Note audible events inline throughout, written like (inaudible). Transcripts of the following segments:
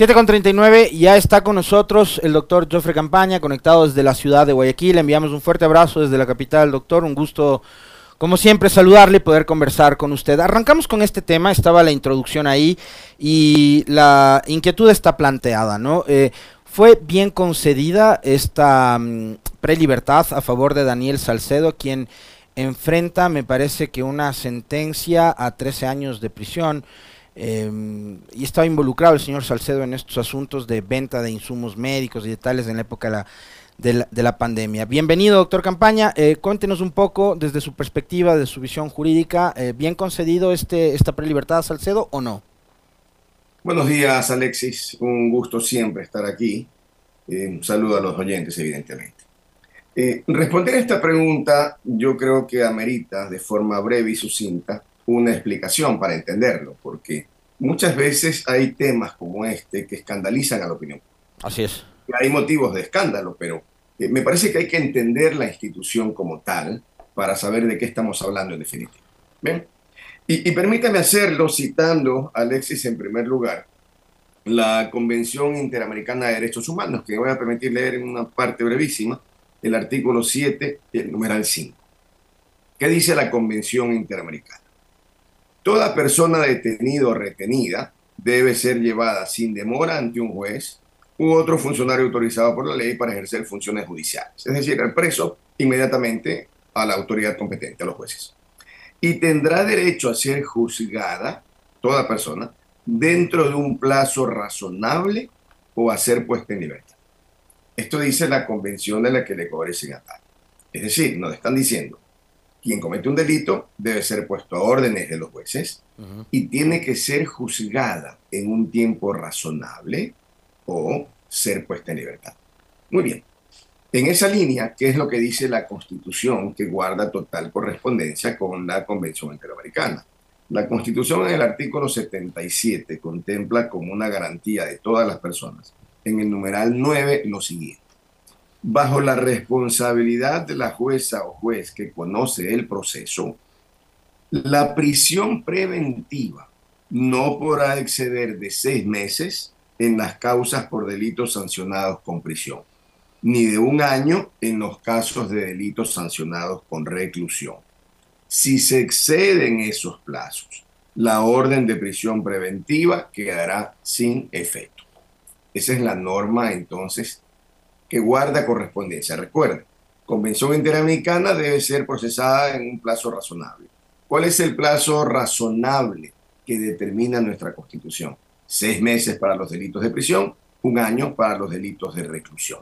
7 con 39, ya está con nosotros el doctor Joffre Campaña, conectado desde la ciudad de Guayaquil. Le enviamos un fuerte abrazo desde la capital, doctor. Un gusto, como siempre, saludarle y poder conversar con usted. Arrancamos con este tema, estaba la introducción ahí y la inquietud está planteada, ¿no? Eh, fue bien concedida esta um, prelibertad a favor de Daniel Salcedo, quien enfrenta, me parece que una sentencia a 13 años de prisión. Eh, y estaba involucrado el señor Salcedo en estos asuntos de venta de insumos médicos y de tales en la época de la, de la, de la pandemia. Bienvenido, doctor Campaña. Eh, cuéntenos un poco desde su perspectiva, de su visión jurídica. Eh, ¿Bien concedido este, esta prelibertad a Salcedo o no? Buenos días, Alexis. Un gusto siempre estar aquí. Un saludo a los oyentes, evidentemente. Eh, responder a esta pregunta yo creo que amerita de forma breve y sucinta una explicación para entenderlo, porque muchas veces hay temas como este que escandalizan a la opinión. Así es. Hay motivos de escándalo, pero eh, me parece que hay que entender la institución como tal para saber de qué estamos hablando en definitiva. ¿Ven? Y, y permítame hacerlo citando, Alexis, en primer lugar, la Convención Interamericana de Derechos Humanos, que voy a permitir leer en una parte brevísima, el artículo 7 y el numeral 5. ¿Qué dice la Convención Interamericana? Toda persona detenida o retenida debe ser llevada sin demora ante un juez u otro funcionario autorizado por la ley para ejercer funciones judiciales. Es decir, el preso inmediatamente a la autoridad competente, a los jueces. Y tendrá derecho a ser juzgada, toda persona, dentro de un plazo razonable o a ser puesta en libertad. Esto dice la convención de la que le cobre signatario. Es decir, nos están diciendo, quien comete un delito debe ser puesto a órdenes de los jueces uh -huh. y tiene que ser juzgada en un tiempo razonable o ser puesta en libertad. Muy bien. En esa línea, ¿qué es lo que dice la Constitución que guarda total correspondencia con la Convención Interamericana? La Constitución en el artículo 77 contempla como una garantía de todas las personas en el numeral 9 lo siguiente. Bajo la responsabilidad de la jueza o juez que conoce el proceso, la prisión preventiva no podrá exceder de seis meses en las causas por delitos sancionados con prisión, ni de un año en los casos de delitos sancionados con reclusión. Si se exceden esos plazos, la orden de prisión preventiva quedará sin efecto. Esa es la norma entonces que guarda correspondencia. Recuerden, Convención Interamericana debe ser procesada en un plazo razonable. ¿Cuál es el plazo razonable que determina nuestra Constitución? Seis meses para los delitos de prisión, un año para los delitos de reclusión.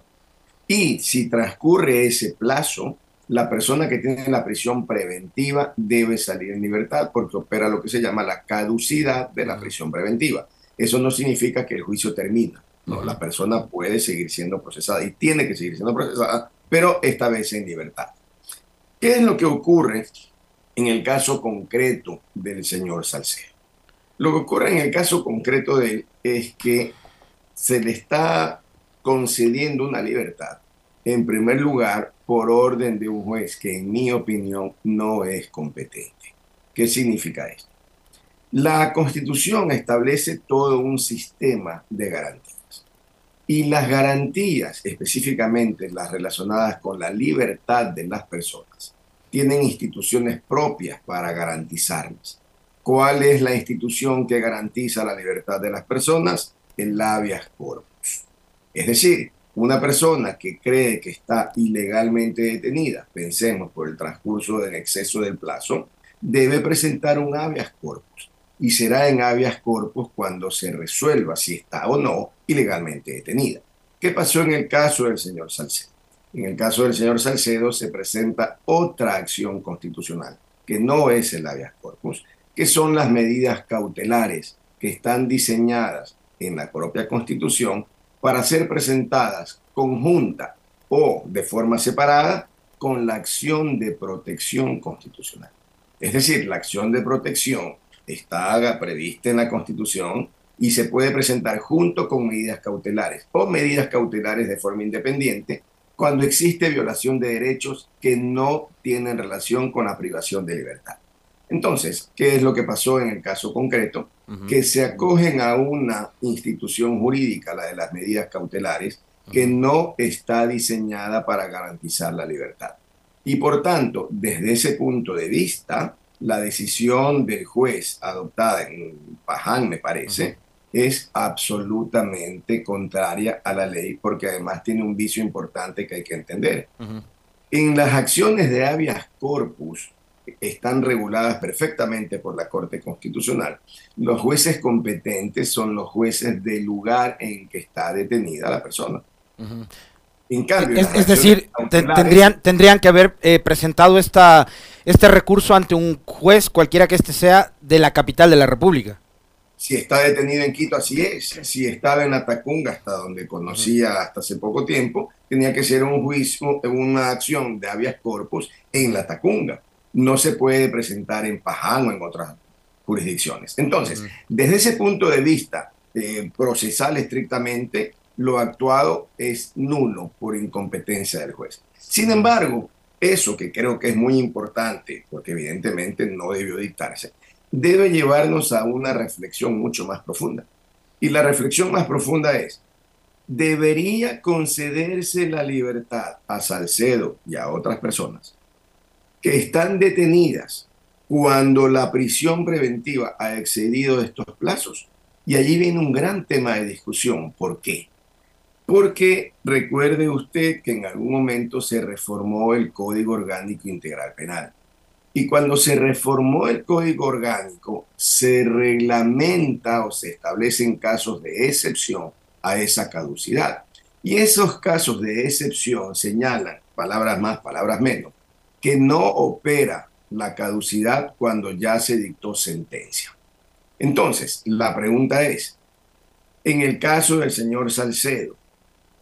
Y si transcurre ese plazo, la persona que tiene la prisión preventiva debe salir en libertad porque opera lo que se llama la caducidad de la prisión preventiva. Eso no significa que el juicio termina. No, la persona puede seguir siendo procesada y tiene que seguir siendo procesada, pero esta vez en libertad. ¿Qué es lo que ocurre en el caso concreto del señor Salcedo? Lo que ocurre en el caso concreto de él es que se le está concediendo una libertad, en primer lugar, por orden de un juez que en mi opinión no es competente. ¿Qué significa esto? La Constitución establece todo un sistema de garantías. Y las garantías, específicamente las relacionadas con la libertad de las personas, tienen instituciones propias para garantizarlas. ¿Cuál es la institución que garantiza la libertad de las personas? El habeas corpus. Es decir, una persona que cree que está ilegalmente detenida, pensemos por el transcurso del exceso del plazo, debe presentar un habeas corpus y será en habeas corpus cuando se resuelva si está o no ilegalmente detenida. ¿Qué pasó en el caso del señor Salcedo? En el caso del señor Salcedo se presenta otra acción constitucional, que no es el habeas corpus, que son las medidas cautelares que están diseñadas en la propia Constitución para ser presentadas conjunta o de forma separada con la acción de protección constitucional. Es decir, la acción de protección está prevista en la Constitución y se puede presentar junto con medidas cautelares o medidas cautelares de forma independiente cuando existe violación de derechos que no tienen relación con la privación de libertad. Entonces, ¿qué es lo que pasó en el caso concreto? que se acogen a una institución jurídica, la de las medidas cautelares, que no está diseñada para garantizar la libertad. Y por tanto, desde ese punto de vista, la decisión del juez adoptada en Paján, me parece, es absolutamente contraria a la ley porque además tiene un vicio importante que hay que entender. En las acciones de habeas corpus están reguladas perfectamente por la Corte Constitucional. Los jueces competentes son los jueces del lugar en que está detenida la persona. En cambio, es, decir, tendrían, tendrían que haber eh, presentado esta, este recurso ante un juez, cualquiera que este sea, de la capital de la República. Si está detenido en Quito, así es. Si estaba en Atacunga, hasta donde conocía hasta hace poco tiempo, tenía que ser un juicio, una acción de habeas corpus en la Atacunga. No se puede presentar en Paján o en otras jurisdicciones. Entonces, desde ese punto de vista eh, procesal estrictamente, lo actuado es nulo por incompetencia del juez. Sin embargo, eso que creo que es muy importante, porque evidentemente no debió dictarse, debe llevarnos a una reflexión mucho más profunda. Y la reflexión más profunda es, ¿debería concederse la libertad a Salcedo y a otras personas que están detenidas cuando la prisión preventiva ha excedido estos plazos? Y allí viene un gran tema de discusión. ¿Por qué? Porque recuerde usted que en algún momento se reformó el Código Orgánico Integral Penal. Y cuando se reformó el código orgánico, se reglamenta o se establecen casos de excepción a esa caducidad. Y esos casos de excepción señalan, palabras más, palabras menos, que no opera la caducidad cuando ya se dictó sentencia. Entonces, la pregunta es, en el caso del señor Salcedo,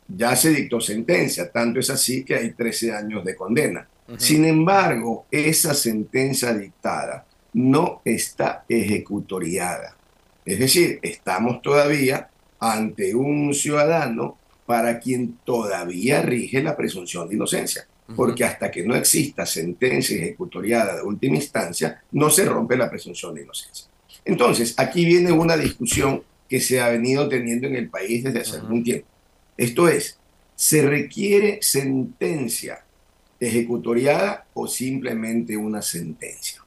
ya se dictó sentencia, tanto es así que hay 13 años de condena. Sin embargo, esa sentencia dictada no está ejecutoriada. Es decir, estamos todavía ante un ciudadano para quien todavía rige la presunción de inocencia, porque hasta que no exista sentencia ejecutoriada de última instancia, no se rompe la presunción de inocencia. Entonces, aquí viene una discusión que se ha venido teniendo en el país desde hace algún tiempo. Esto es, se requiere sentencia ejecutoriada o simplemente una sentencia.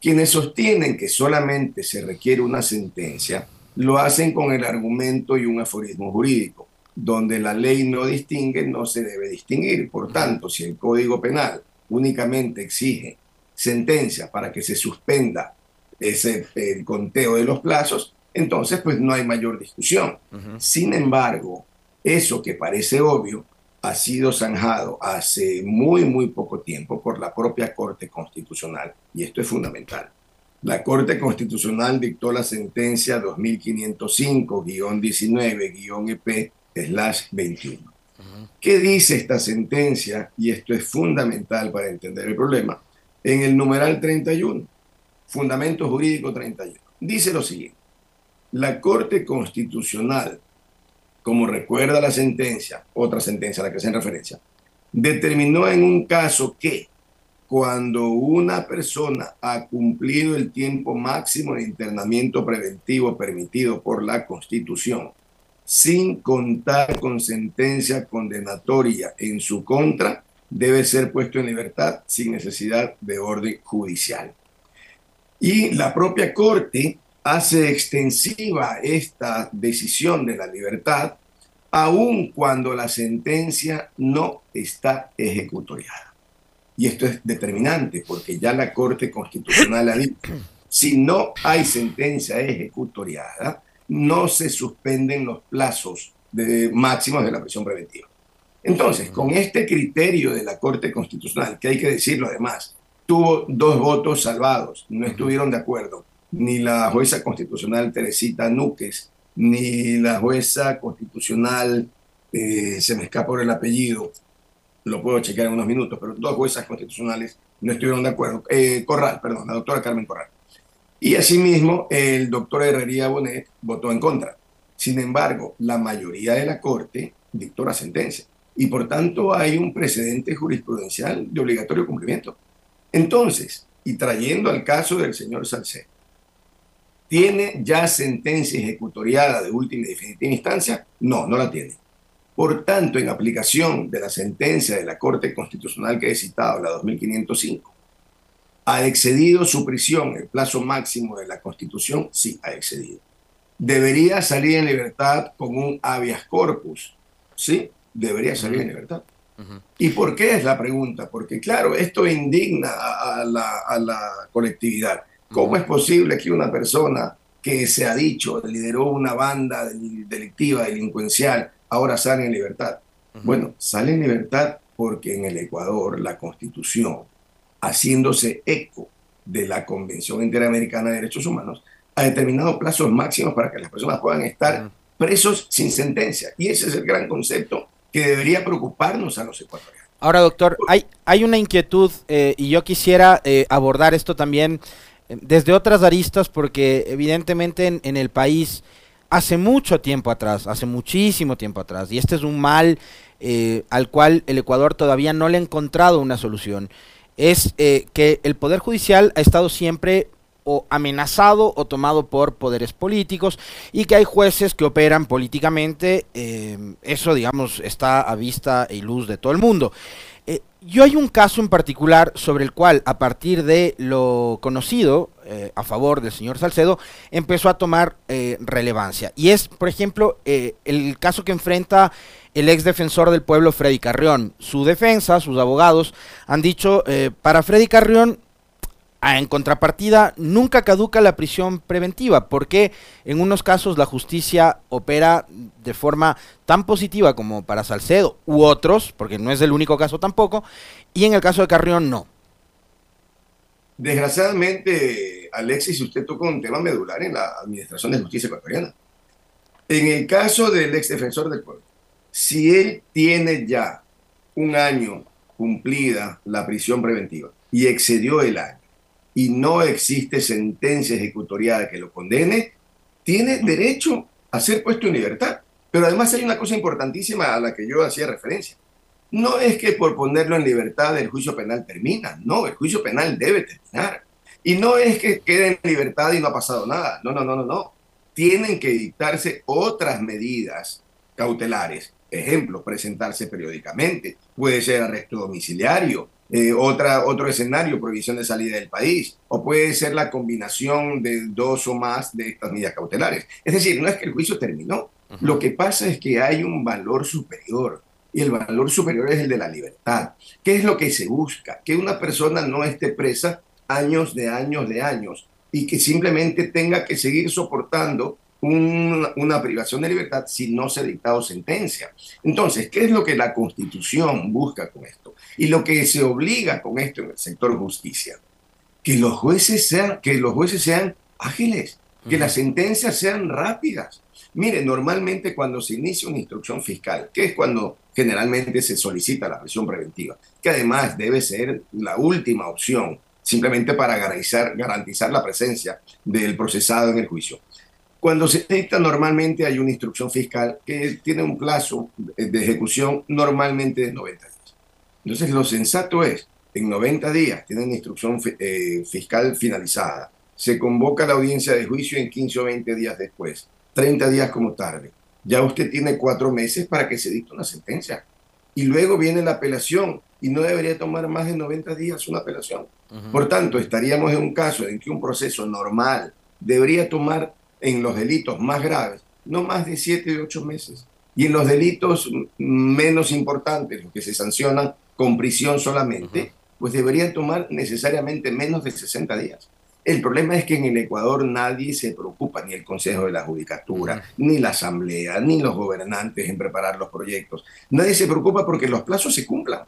Quienes sostienen que solamente se requiere una sentencia, lo hacen con el argumento y un aforismo jurídico. Donde la ley no distingue, no se debe distinguir. Por tanto, si el Código Penal únicamente exige sentencia para que se suspenda ese el conteo de los plazos, entonces pues no hay mayor discusión. Sin embargo, eso que parece obvio ha sido zanjado hace muy, muy poco tiempo por la propia Corte Constitucional, y esto es fundamental. La Corte Constitucional dictó la sentencia 25-19-EP-21. ¿Qué dice esta sentencia? Y esto es fundamental para entender el problema. En el numeral 31, Fundamento Jurídico 31, dice lo siguiente. La Corte Constitucional como recuerda la sentencia, otra sentencia a la que hacen referencia, determinó en un caso que cuando una persona ha cumplido el tiempo máximo de internamiento preventivo permitido por la Constitución, sin contar con sentencia condenatoria en su contra, debe ser puesto en libertad sin necesidad de orden judicial. Y la propia Corte hace extensiva esta decisión de la libertad, aun cuando la sentencia no está ejecutoriada. Y esto es determinante porque ya la Corte Constitucional ha dicho, si no hay sentencia ejecutoriada, no se suspenden los plazos de, máximos de la prisión preventiva. Entonces, con este criterio de la Corte Constitucional, que hay que decirlo además, tuvo dos votos salvados, no estuvieron de acuerdo ni la jueza constitucional Teresita Núquez, ni la jueza constitucional, eh, se me escapa por el apellido, lo puedo chequear en unos minutos, pero dos juezas constitucionales no estuvieron de acuerdo. Eh, Corral, perdón, la doctora Carmen Corral. Y asimismo, el doctor Herrería Bonet votó en contra. Sin embargo, la mayoría de la Corte dictó la sentencia. Y por tanto hay un precedente jurisprudencial de obligatorio cumplimiento. Entonces, y trayendo al caso del señor Salcedo, ¿Tiene ya sentencia ejecutoriada de última y definitiva instancia? No, no la tiene. Por tanto, en aplicación de la sentencia de la Corte Constitucional que he citado, la 2505, ¿ha excedido su prisión el plazo máximo de la Constitución? Sí, ha excedido. ¿Debería salir en libertad con un habeas corpus? Sí, debería salir en libertad. ¿Y por qué es la pregunta? Porque claro, esto indigna a la, a la colectividad. ¿Cómo es posible que una persona que se ha dicho lideró una banda delictiva, delincuencial, ahora sale en libertad? Bueno, sale en libertad porque en el Ecuador la constitución, haciéndose eco de la Convención Interamericana de Derechos Humanos, ha determinado plazos máximos para que las personas puedan estar presos sin sentencia. Y ese es el gran concepto que debería preocuparnos a los ecuatorianos. Ahora, doctor, hay, hay una inquietud eh, y yo quisiera eh, abordar esto también desde otras aristas porque evidentemente en, el país hace mucho tiempo atrás, hace muchísimo tiempo atrás, y este es un mal al cual el Ecuador todavía no le ha encontrado una solución, es que el Poder Judicial ha estado siempre o amenazado o tomado por poderes políticos y que hay jueces que operan políticamente, eh, eso digamos está a vista y luz de todo el mundo. Eh, yo hay un caso en particular sobre el cual a partir de lo conocido eh, a favor del señor Salcedo empezó a tomar relevancia y es por ejemplo el caso que enfrenta el ex defensor del pueblo Freddy Carrión. Su defensa, sus abogados han dicho, para Freddy Carrión en contrapartida, nunca caduca la prisión preventiva, porque en unos casos la justicia opera de forma tan positiva como para Salcedo u otros, porque no es el único caso tampoco, y en el caso de Carrión no. Desgraciadamente, Alexis, usted tocó un tema medular en la Administración de Justicia ecuatoriana. En el caso del ex defensor del pueblo, si él tiene ya un año cumplida la prisión preventiva y excedió el año, y no existe sentencia ejecutoriada que lo condene, tiene derecho a ser puesto en libertad. Pero además hay una cosa importantísima a la que yo hacía referencia. No es que por ponerlo en libertad el juicio penal termina, no, el juicio penal debe terminar. Y no es que quede en libertad y no ha pasado nada, no, no, no, no, no. Tienen que dictarse otras medidas cautelares. Ejemplo, presentarse periódicamente, puede ser arresto domiciliario, eh, otra, otro escenario, prohibición de salida del país, o puede ser la combinación de dos o más de estas medidas cautelares. Es decir, no es que el juicio terminó, lo que pasa es que hay un valor superior, y el valor superior es el de la libertad. ¿Qué es lo que se busca? Que una persona no esté presa años de años de años y que simplemente tenga que seguir soportando una, privación de libertad si no se ha dictado sentencia. Entonces, ¿qué es lo que la Constitución busca con esto? Y lo que se obliga con esto en el sector justicia, que los jueces sean, que los jueces sean ágiles, que las sentencias sean rápidas. Mire, normalmente cuando se inicia una instrucción fiscal, que es cuando generalmente se solicita la prisión preventiva, que además debe ser la última opción, simplemente para garantizar, garantizar la presencia del procesado en el juicio. Cuando se dicta normalmente hay una instrucción fiscal que tiene un plazo de ejecución normalmente de 90 días. Entonces lo sensato es, en 90 días tienen instrucción eh, fiscal finalizada, se convoca la audiencia de juicio en 15 o 20 días después, 30 días como tarde. Ya usted tiene cuatro meses para que se dicte una sentencia. Y luego viene la apelación y no debería tomar más de 90 días una apelación. Por tanto, estaríamos en un caso en que un proceso normal debería tomar en los delitos más graves, no más de siete o ocho meses. Y en los delitos menos importantes, los que se sancionan con prisión solamente, pues deberían tomar necesariamente menos de 60 días. El problema es que en el Ecuador nadie se preocupa, ni el Consejo de la Judicatura, ni la Asamblea, ni los gobernantes en preparar los proyectos. Nadie se preocupa porque los plazos se cumplan.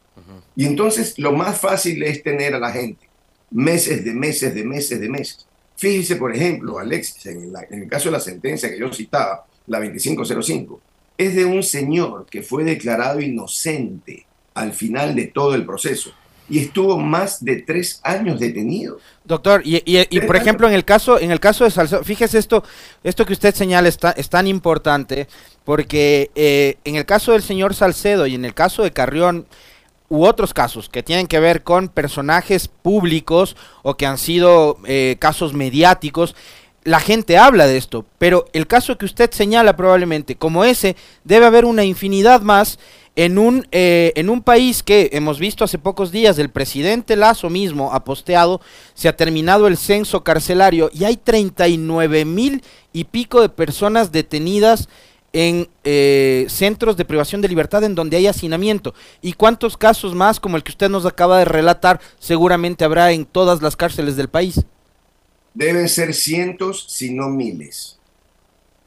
Y entonces lo más fácil es tener a la gente meses de meses de meses de meses. Fíjese, por ejemplo, Alexis, en, el caso de la sentencia que yo citaba, la 2505, es de un señor que fue declarado inocente al final de todo el proceso y estuvo más de tres años detenido. Doctor, y, por ejemplo, en el caso, en el caso de Salcedo, fíjese esto, esto que usted señala está, es tan importante, porque eh, en el caso del señor Salcedo y en el caso de Carrión, u otros casos que tienen que ver con personajes públicos o que han sido eh, casos mediáticos, la gente habla de esto, pero el caso que usted señala probablemente como ese, debe haber una infinidad más en un, eh, en un país que hemos visto hace pocos días, el presidente Lazo mismo ha posteado, se ha terminado el censo carcelario y hay 39 mil y pico de personas detenidas en eh, centros de privación de libertad en donde hay hacinamiento. ¿Y cuántos casos más como el que usted nos acaba de relatar seguramente habrá en todas las cárceles del país? Deben ser cientos, si no miles.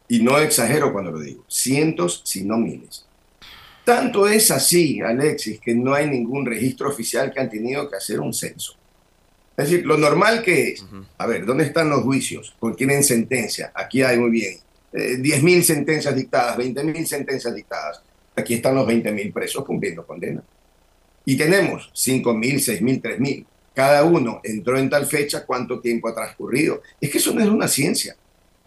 Y no exagero cuando lo digo, cientos, si no miles. Tanto es así, Alexis, que no hay ningún registro oficial que han tenido que hacer un censo. Es decir, lo normal que es, a ver, ¿dónde están los juicios? ¿Por tienen sentencia? Aquí hay muy bien eh, 10.000 sentencias dictadas, 20.000 sentencias dictadas. Aquí están los 20.000 presos cumpliendo condena. Y tenemos 5.000, 6.000, 3.000. Cada uno entró en tal fecha, cuánto tiempo ha transcurrido. Es que eso no es una ciencia.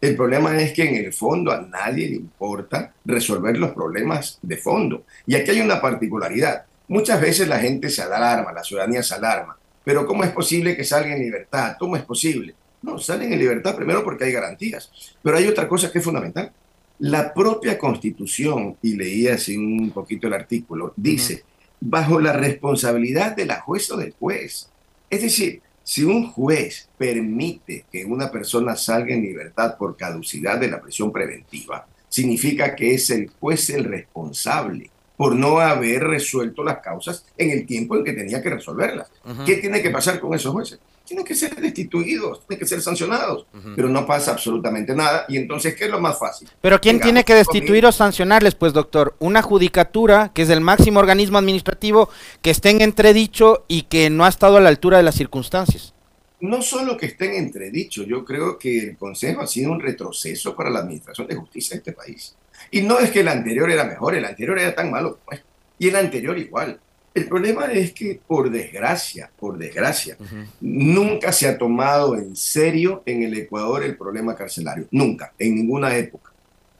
El problema es que en el fondo a nadie le importa resolver los problemas de fondo. Y aquí hay una particularidad. Muchas veces la gente se alarma, la ciudadanía se alarma. Pero ¿cómo es posible que salga en libertad? ¿Cómo es posible? No, salen en libertad primero porque hay garantías. Pero hay otra cosa que es fundamental. La propia constitución, y leí así un poquito el artículo, dice, bajo la responsabilidad de la juez o del juez. Es decir, si un juez permite que una persona salga en libertad por caducidad de la prisión preventiva, significa que es el juez el responsable por no haber resuelto las causas en el tiempo en que tenía que resolverlas. ¿Qué tiene que pasar con esos jueces? Tienen que ser destituidos, tienen que ser sancionados, pero no pasa absolutamente nada. Y entonces, ¿qué es lo más fácil? Pero ¿quién tiene que destituir o sancionarles, pues, doctor? Una judicatura, que es el máximo organismo administrativo, que esté en entredicho y que no ha estado a la altura de las circunstancias. No solo que esté en entredicho, yo creo que el Consejo ha sido un retroceso para la administración de justicia de este país. Y no es que el anterior era mejor, el anterior era tan malo como este, y el anterior igual. El problema es que, por desgracia, por desgracia, nunca se ha tomado en serio en el Ecuador el problema carcelario. Nunca, en ninguna época.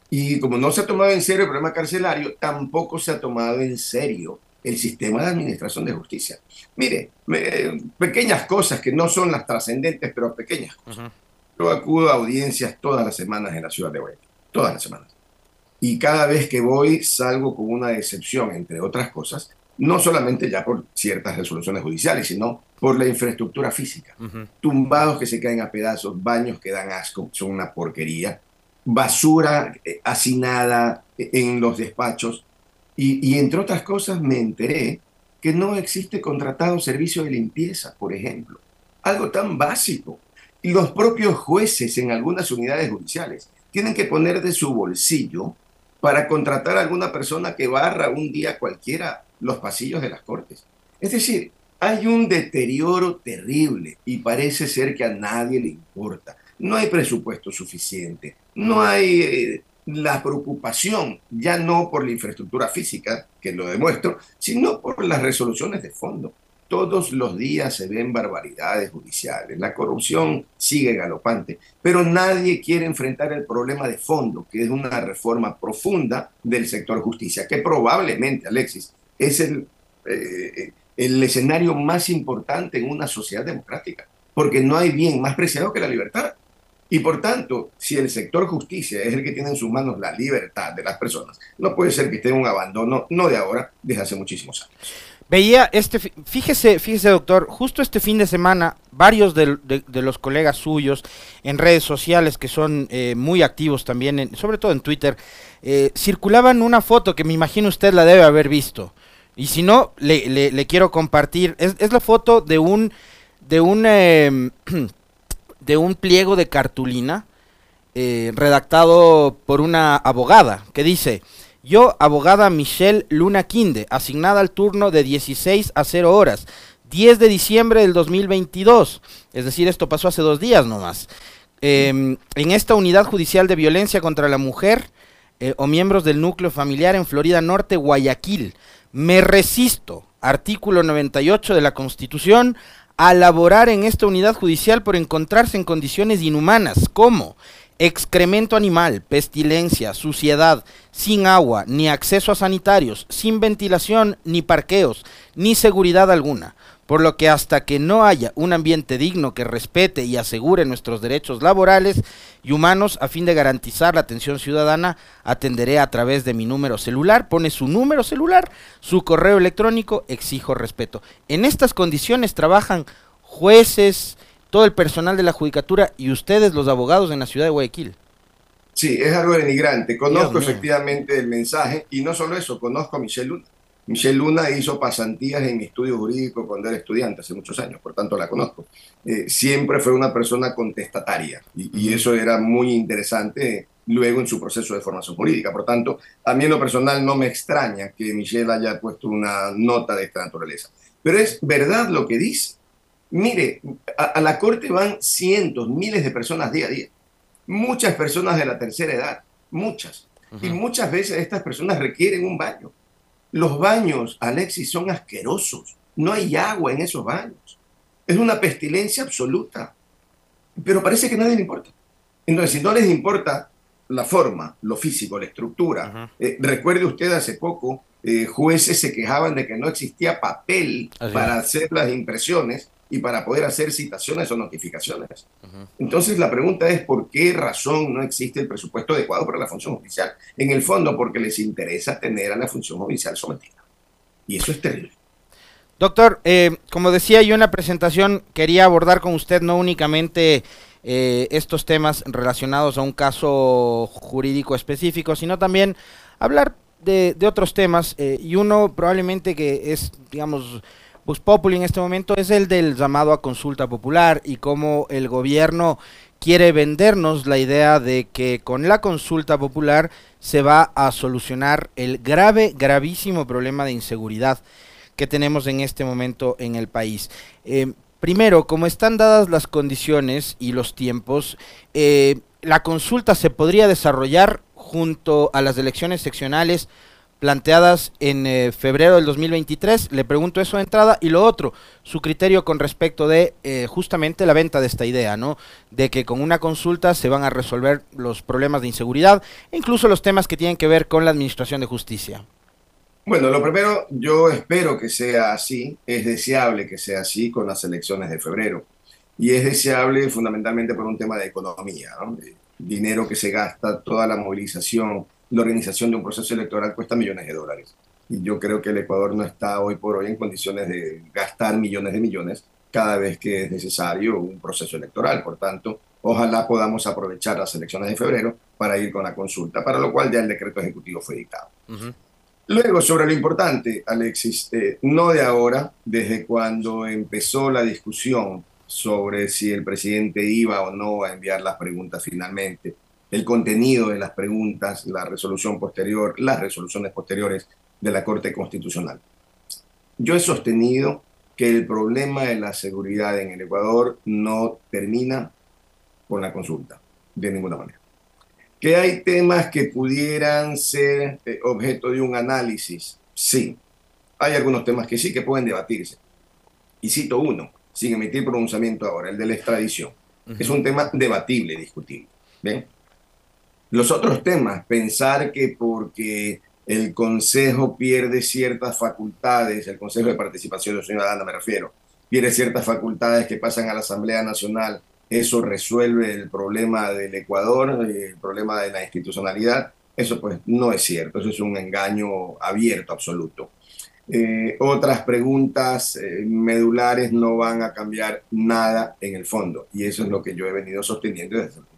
Y como no se ha tomado en serio el problema carcelario, tampoco se ha tomado en serio el sistema de administración de justicia. Mire, pequeñas cosas que no son las trascendentes, pero pequeñas cosas. Yo acudo a audiencias todas las semanas en la ciudad de Guayaquil, todas las semanas. Y cada vez que voy salgo con una decepción, entre otras cosas, no solamente ya por ciertas resoluciones judiciales, sino por la infraestructura física. Tumbados que se caen a pedazos, baños que dan asco, son una porquería, basura eh, hacinada en los despachos. Y, y, entre otras cosas me enteré que no existe contratado servicio de limpieza, por ejemplo. Algo tan básico. Y los propios jueces en algunas unidades judiciales tienen que poner de su bolsillo para contratar a alguna persona que barra un día cualquiera los pasillos de las cortes. Es decir, hay un deterioro terrible y parece ser que a nadie le importa. No hay presupuesto suficiente, no hay eh, la preocupación, ya no por la infraestructura física, que lo demuestro, sino por las resoluciones de fondo. Todos los días se ven barbaridades judiciales, la corrupción sigue galopante, pero nadie quiere enfrentar el problema de fondo, que es una reforma profunda del sector justicia, que probablemente, Alexis, es el, eh, el escenario más importante en una sociedad democrática, porque no hay bien más preciado que la libertad. Y por tanto, si el sector justicia es el que tiene en sus manos la libertad de las personas, no puede ser que esté en un abandono, no de ahora, desde hace muchísimos años. Veía este, fíjese, fíjese doctor, justo este fin de semana, varios de, los colegas suyos en redes sociales que son eh, muy activos también, sobre todo en Twitter, eh, circulaban una foto que me imagino usted la debe haber visto, y si no, le, le, quiero compartir. Es, es, la foto de un, de un, eh, (clears throat) de un pliego de cartulina eh, redactado por una abogada que dice, yo, abogada Michelle Luna Quinde, asignada al turno de 16 a 0 horas, 10 de diciembre del 2022. Es decir, esto pasó hace dos días nomás. Eh, en esta unidad judicial de violencia contra la mujer eh, o miembros del núcleo familiar en Florida Norte, Guayaquil. Me resisto, artículo 98 de la Constitución, a laborar en esta unidad judicial por encontrarse en condiciones inhumanas, como excremento animal, pestilencia, suciedad, sin agua, ni acceso a sanitarios, sin ventilación, ni parqueos, ni seguridad alguna por lo que hasta que no haya un ambiente digno que respete y asegure nuestros derechos laborales y humanos a fin de garantizar la atención ciudadana, atenderé a través de mi número celular, pone su número celular, su correo electrónico, exijo respeto. En estas condiciones trabajan jueces, todo el personal de la judicatura y ustedes los abogados en la ciudad de Guayaquil. Sí, es algo denigrante. Conozco efectivamente el mensaje y no solo eso, conozco a Michelle Luna. Michelle Luna hizo pasantías en mi estudio jurídico cuando era estudiante, hace muchos años, por tanto la conozco. Eh, siempre fue una persona contestataria y, eso era muy interesante luego en su proceso de formación jurídica. Por tanto, a mí en lo personal no me extraña que Michelle haya puesto una nota de esta naturaleza. Pero es verdad lo que dice. Mire, a la corte van cientos, miles de personas día a día muchas personas de la tercera edad, muchas. Y muchas veces estas personas requieren un baño. Los baños, Alexis, son asquerosos. No hay agua en esos baños. Es una pestilencia absoluta. Pero parece que a nadie le importa. Entonces, si no les importa la forma, lo físico, la estructura, eh, recuerde usted hace poco, eh, jueces se quejaban de que no existía papel para hacer las impresiones y para poder hacer citaciones o notificaciones. Entonces la pregunta es por qué razón no existe el presupuesto adecuado para la función judicial. En el fondo porque les interesa tener a la función judicial sometida. Y eso es terrible. Doctor, eh, como decía yo en la presentación, quería abordar con usted no únicamente eh, estos temas relacionados a un caso jurídico específico, sino también hablar de, otros temas eh, y uno probablemente que es, digamos, Populi en este momento es el del llamado a consulta popular y cómo el gobierno quiere vendernos la idea de que con la consulta popular se va a solucionar el grave, gravísimo problema de inseguridad que tenemos en este momento en el país. Eh, primero, como están dadas las condiciones y los tiempos, eh, la consulta se podría desarrollar junto a las elecciones seccionales planteadas en eh, febrero del 2023. Le pregunto eso de entrada. Y lo otro, su criterio con respecto de eh, justamente la venta de esta idea, ¿no? De que con una consulta se van a resolver los problemas de inseguridad e incluso los temas que tienen que ver con la administración de justicia. Bueno, lo primero, yo espero que sea así. Es deseable que sea así con las elecciones de febrero. Y es deseable fundamentalmente por un tema de economía, ¿no? dinero que se gasta, toda la movilización la organización de un proceso electoral cuesta millones de dólares. Y yo creo que el Ecuador no está hoy por hoy en condiciones de gastar millones de millones cada vez que es necesario un proceso electoral. Por tanto, ojalá podamos aprovechar las elecciones de febrero para ir con la consulta, para lo cual ya el decreto ejecutivo fue dictado. Luego, sobre lo importante, Alexis, eh, no de ahora, desde cuando empezó la discusión sobre si el presidente iba o no a enviar las preguntas finalmente, el contenido de las preguntas, la resolución posterior, las resoluciones posteriores de la Corte Constitucional. Yo he sostenido que el problema de la seguridad en el Ecuador no termina con la consulta, de ninguna manera. Que hay temas que pudieran ser eh, objeto de un análisis, sí. Hay algunos temas que sí que pueden debatirse. Y cito uno, sin emitir pronunciamiento ahora, el de la extradición. Es un tema debatible, discutible. ¿Ven? Los otros temas, pensar que porque el Consejo pierde ciertas facultades, el Consejo de Participación Ciudadana me refiero, pierde ciertas facultades que pasan a la Asamblea Nacional, eso resuelve el problema del Ecuador, el problema de la institucionalidad, eso pues no es cierto, eso es un engaño abierto, absoluto. Eh, otras preguntas eh, medulares no van a cambiar nada en el fondo y eso es lo que yo he venido sosteniendo desde tiempo.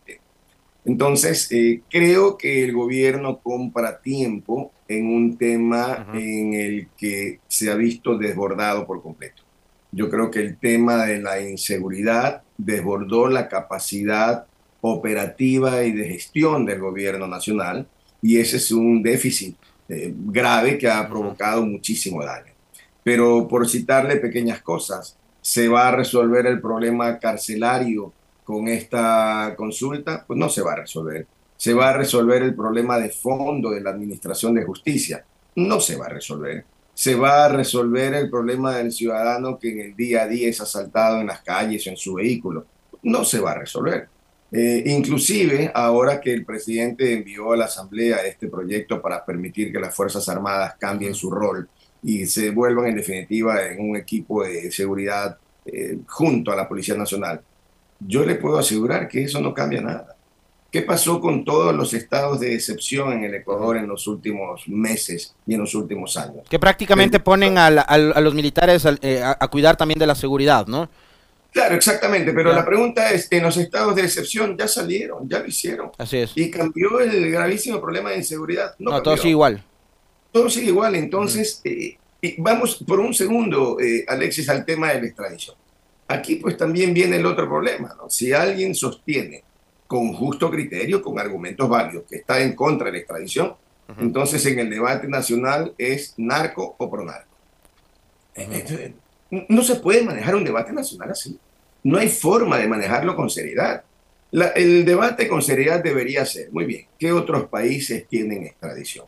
Entonces, eh, creo que el gobierno compra tiempo en un tema en el que se ha visto desbordado por completo. Yo creo que el tema de la inseguridad desbordó la capacidad operativa y de gestión del gobierno nacional y ese es un déficit eh, grave que ha provocado muchísimo daño. Pero por citarle pequeñas cosas, se va a resolver el problema carcelario con esta consulta, pues no se va a resolver. Se va a resolver el problema de fondo de la Administración de Justicia. No se va a resolver. Se va a resolver el problema del ciudadano que en el día a día es asaltado en las calles o en su vehículo. No se va a resolver. Eh, inclusive, ahora que el presidente envió a la Asamblea este proyecto para permitir que las Fuerzas Armadas cambien su rol y se vuelvan en definitiva en un equipo de seguridad eh, junto a la Policía Nacional, yo le puedo asegurar que eso no cambia nada. ¿Qué pasó con todos los estados de excepción en el Ecuador en los últimos meses y en los últimos años? Que prácticamente ponen a, los militares eh, a, cuidar también de la seguridad, ¿no? Claro, exactamente, pero la pregunta es, en los estados de excepción ya salieron, ya lo hicieron. Así es. Y cambió el gravísimo problema de inseguridad. No, todo sigue igual. Todo sigue igual, entonces, eh, vamos por un segundo, eh, Alexis, al tema de la extradición. Aquí pues también viene el otro problema, ¿no? Si alguien sostiene con justo criterio, con argumentos válidos, que está en contra de la extradición, entonces en el debate nacional es narco o pro narco. No se puede manejar un debate nacional así. No hay forma de manejarlo con seriedad. el debate con seriedad debería ser, muy bien, ¿qué otros países tienen extradición?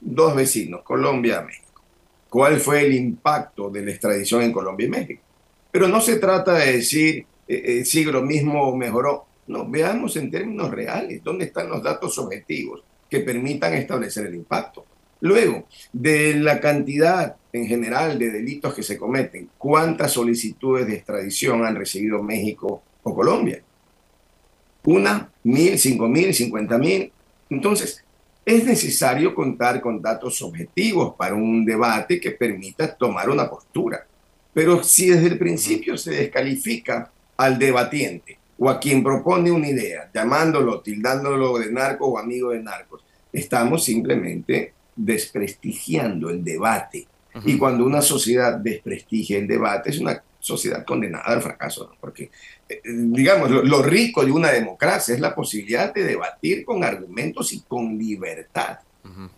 Dos vecinos, Colombia y México. ¿Cuál fue el impacto de la extradición en Colombia y México? Pero no se trata de decir eh, eh si lo mismo mejoró. No, veamos en términos reales dónde están los datos objetivos que permitan establecer el impacto. Luego, de la cantidad en general de delitos que se cometen, ¿cuántas solicitudes de extradición han recibido México o Colombia? ¿Una? ¿Mil? ¿Cinco mil? ¿Cincuenta mil? Entonces, es necesario contar con datos objetivos para un debate que permita tomar una postura. Pero si desde el principio se descalifica al debatiente o a quien propone una idea, llamándolo, tildándolo de narco o amigo de narcos, estamos simplemente desprestigiando el debate. Y cuando una sociedad desprestigia el debate, es una sociedad condenada al fracaso, porque, eh, digamos, lo, rico de una democracia es la posibilidad de debatir con argumentos y con libertad.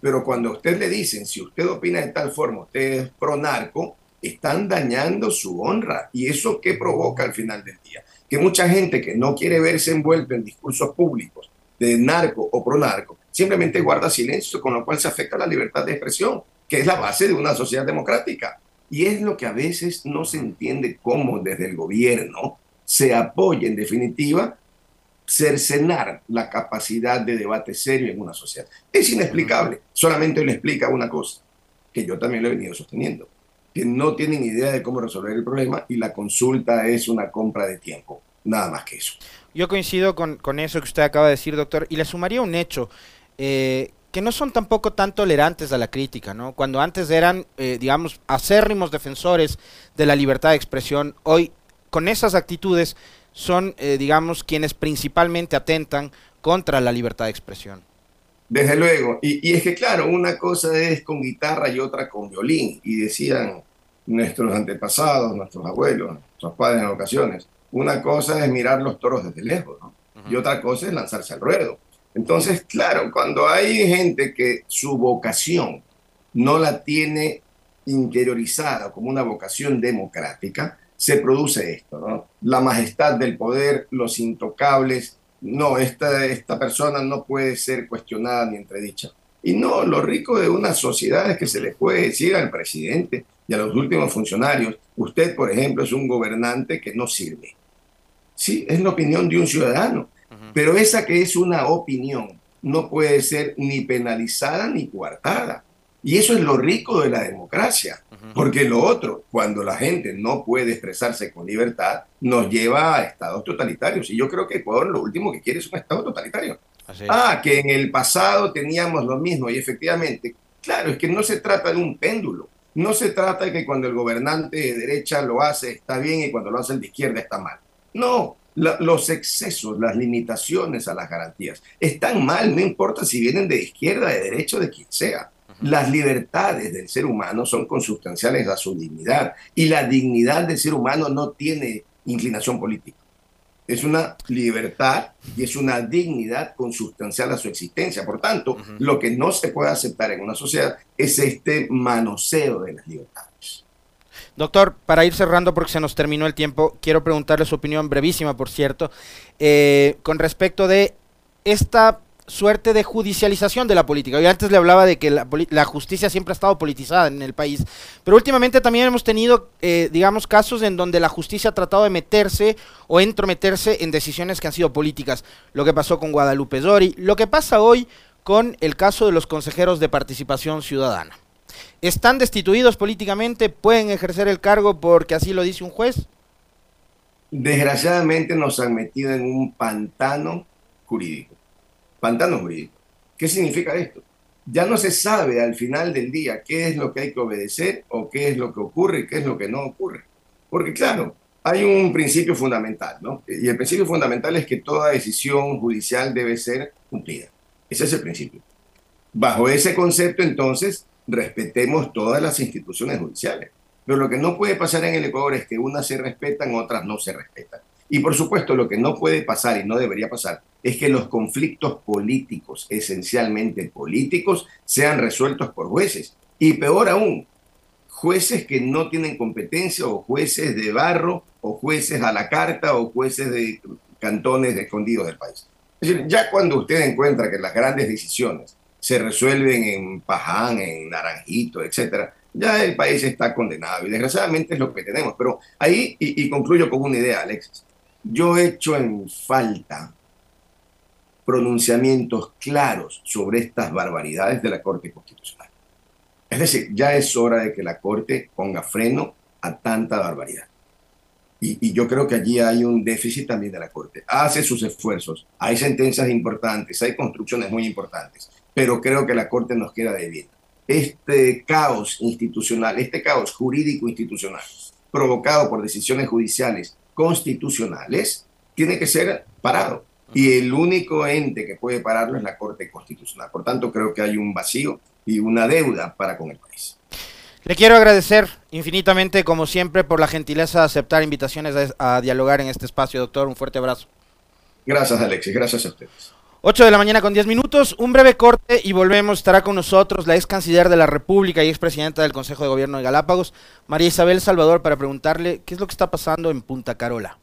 Pero cuando a usted le dicen, si usted opina de tal forma, usted es pro narco, están dañando su honra. ¿Y eso qué provoca al final del día? que mucha gente que no quiere verse envuelta en discursos públicos de narco o pro narco, simplemente guarda silencio, con lo cual se afecta la libertad de expresión, que es la base de una sociedad democrática. Y es lo que a veces no se entiende cómo desde el gobierno se apoya en definitiva cercenar la capacidad de debate serio en una sociedad. Es inexplicable, solamente le explica una cosa, que yo también lo he venido sosteniendo que no tienen idea de cómo resolver el problema y la consulta es una compra de tiempo, nada más que eso. Yo coincido con, eso que usted acaba de decir, doctor, y le sumaría un hecho. Eh, que no son tampoco tan tolerantes a la crítica, ¿no? Cuando antes eran, eh, digamos, acérrimos defensores de la libertad de expresión, hoy con esas actitudes son, eh, digamos, quienes principalmente atentan contra la libertad de expresión. Desde luego. Y, es que, claro, una cosa es con guitarra y otra con violín. Y decían nuestros antepasados, nuestros abuelos, nuestros padres en ocasiones, una cosa es mirar los toros desde lejos, ¿no? Y otra cosa es lanzarse al ruedo. Entonces, claro, cuando hay gente que su vocación no la tiene interiorizada como una vocación democrática, se produce esto, ¿no? La majestad del poder, los intocables, no, esta, esta persona no puede ser cuestionada ni entredicha. Y no, lo rico de una sociedad es que se le puede decir al presidente y a los últimos funcionarios, usted, por ejemplo, es un gobernante que no sirve. Sí, es la opinión de un ciudadano, pero esa que es una opinión no puede ser ni penalizada ni coartada. Y eso es lo rico de la democracia, porque lo otro, cuando la gente no puede expresarse con libertad, nos lleva a estados totalitarios. Y yo creo que Ecuador lo último que quiere es un estado totalitario. Ah, que en el pasado teníamos lo mismo y efectivamente, claro, es que no se trata de un péndulo. No se trata de que cuando el gobernante de derecha lo hace está bien y cuando lo hace el de izquierda está mal. No, los excesos, las limitaciones a las garantías están mal, no importa si vienen de izquierda, de derecha de quien sea. Las libertades del ser humano son consustanciales a su dignidad y la dignidad del ser humano no tiene inclinación política. Es una libertad y es una dignidad consustancial a su existencia. Por tanto, lo que no se puede aceptar en una sociedad es este manoseo de las libertades. Doctor, para ir cerrando porque se nos terminó el tiempo, quiero preguntarle su opinión brevísima, por cierto, eh, con respecto de esta suerte de judicialización de la política. Yo antes le hablaba de que la, justicia siempre ha estado politizada en el país, pero últimamente también hemos tenido, eh, digamos, casos en donde la justicia ha tratado de meterse o entrometerse en decisiones que han sido políticas. Lo que pasó con Guadalupe Dori, lo que pasa hoy con el caso de los consejeros de participación ciudadana. ¿Están destituidos políticamente? ¿Pueden ejercer el cargo porque así lo dice un juez? Desgraciadamente nos han metido en un pantano jurídico. Pantano jurídico. ¿Qué significa esto? Ya no se sabe al final del día qué es lo que hay que obedecer o qué es lo que ocurre y qué es lo que no ocurre. Porque claro, hay un principio fundamental, ¿no? Y el principio fundamental es que toda decisión judicial debe ser cumplida. Ese es el principio. Bajo ese concepto, entonces, respetemos todas las instituciones judiciales. Pero lo que no puede pasar en el Ecuador es que unas se respetan, otras no se respetan. Y por supuesto, lo que no puede pasar y no debería pasar es que los conflictos políticos, esencialmente políticos, sean resueltos por jueces. Y peor aún, jueces que no tienen competencia o jueces de barro o jueces a la carta o jueces de cantones escondidos del país. Es decir, ya cuando usted encuentra que las grandes decisiones se resuelven en Paján, en Naranjito, etcétera, ya el país está condenado y desgraciadamente es lo que tenemos. Pero ahí, y, y concluyo con una idea, Alexis, yo he hecho en falta pronunciamientos claros sobre estas barbaridades de la Corte Constitucional. Es decir, ya es hora de que la Corte ponga freno a tanta barbaridad. Y, y, yo creo que allí hay un déficit también de la Corte. Hace sus esfuerzos, hay sentencias importantes, hay construcciones muy importantes, pero creo que la Corte nos queda debiendo. Este caos institucional, este caos jurídico institucional, provocado por decisiones judiciales constitucionales, tiene que ser parado. Y el único ente que puede pararlo es la Corte Constitucional. Por tanto, creo que hay un vacío y una deuda para con el país. Le quiero agradecer infinitamente, como siempre, por la gentileza de aceptar invitaciones a, a, dialogar en este espacio, doctor. Un fuerte abrazo. Gracias, Alexis. Gracias a ustedes. 8 de la mañana con 10 minutos, un breve corte y volvemos. Estará con nosotros la ex canciller de la República y ex presidenta del Consejo de Gobierno de Galápagos, María Isabel Salvador, para preguntarle qué es lo que está pasando en Punta Carola.